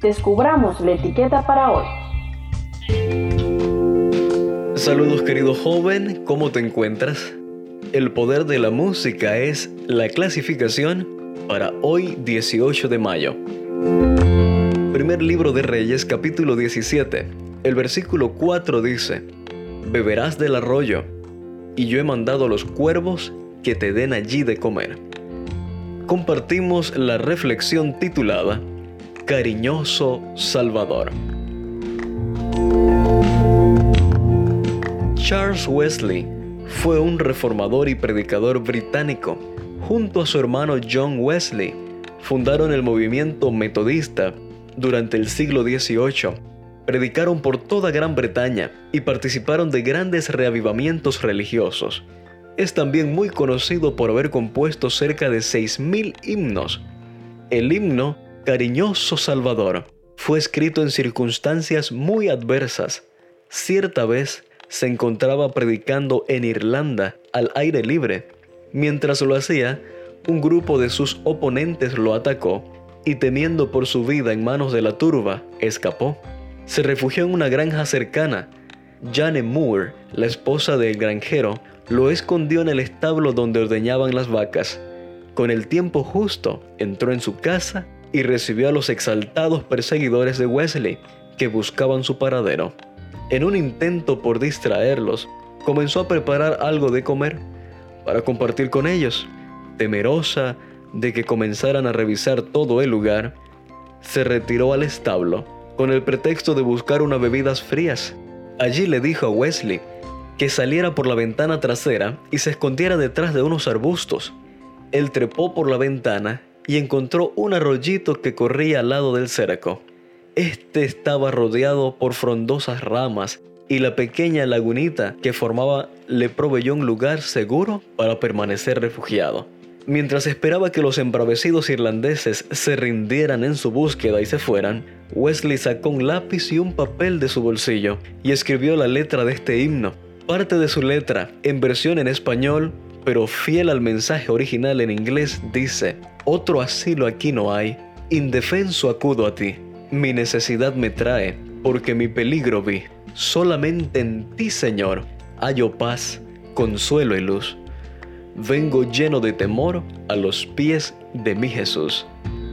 descubramos la etiqueta para hoy. Saludos querido joven, ¿cómo te encuentras? El poder de la música es la clasificación para hoy 18 de mayo. Primer libro de Reyes capítulo 17. El versículo 4 dice, Beberás del arroyo, y yo he mandado a los cuervos que te den allí de comer. Compartimos la reflexión titulada Cariñoso Salvador. Charles Wesley fue un reformador y predicador británico. Junto a su hermano John Wesley, fundaron el movimiento metodista durante el siglo XVIII. Predicaron por toda Gran Bretaña y participaron de grandes reavivamientos religiosos. Es también muy conocido por haber compuesto cerca de 6.000 himnos. El himno Cariñoso Salvador fue escrito en circunstancias muy adversas. Cierta vez, se encontraba predicando en Irlanda al aire libre. Mientras lo hacía, un grupo de sus oponentes lo atacó y temiendo por su vida en manos de la turba, escapó. Se refugió en una granja cercana. Jane Moore, la esposa del granjero, lo escondió en el establo donde ordeñaban las vacas. Con el tiempo justo, entró en su casa y recibió a los exaltados perseguidores de Wesley, que buscaban su paradero. En un intento por distraerlos, comenzó a preparar algo de comer para compartir con ellos. Temerosa de que comenzaran a revisar todo el lugar, se retiró al establo con el pretexto de buscar unas bebidas frías. Allí le dijo a Wesley que saliera por la ventana trasera y se escondiera detrás de unos arbustos. Él trepó por la ventana y encontró un arroyito que corría al lado del cerco. Este estaba rodeado por frondosas ramas y la pequeña lagunita que formaba le proveyó un lugar seguro para permanecer refugiado. Mientras esperaba que los embravecidos irlandeses se rindieran en su búsqueda y se fueran, Wesley sacó un lápiz y un papel de su bolsillo y escribió la letra de este himno. Parte de su letra, en versión en español, pero fiel al mensaje original en inglés, dice, Otro asilo aquí no hay, indefenso acudo a ti. Mi necesidad me trae, porque mi peligro vi. Solamente en ti, Señor, hallo paz, consuelo y luz. Vengo lleno de temor a los pies de mi Jesús.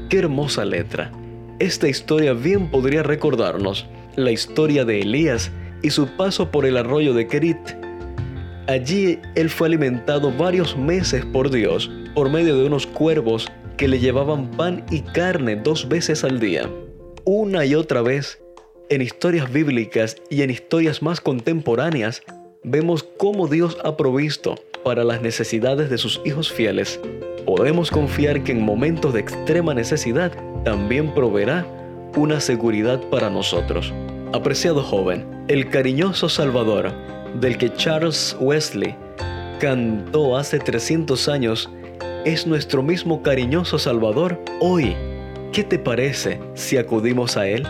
Qué hermosa letra. Esta historia bien podría recordarnos la historia de Elías y su paso por el arroyo de Kerit. Allí él fue alimentado varios meses por Dios por medio de unos cuervos que le llevaban pan y carne dos veces al día una y otra vez, en historias bíblicas y en historias más contemporáneas, vemos cómo Dios ha provisto para las necesidades de sus hijos fieles. Podemos confiar que en momentos de extrema necesidad también proveerá una seguridad para nosotros. Apreciado joven, el cariñoso Salvador del que Charles Wesley cantó hace 300 años es nuestro mismo cariñoso Salvador hoy ¿Qué te parece si acudimos a Él?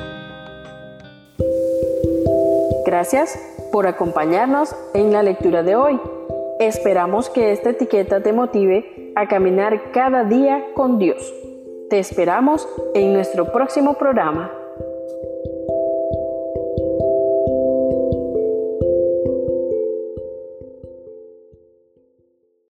Gracias por acompañarnos en la lectura de hoy. Esperamos que esta etiqueta te motive a caminar cada día con Dios. Te esperamos en nuestro próximo programa.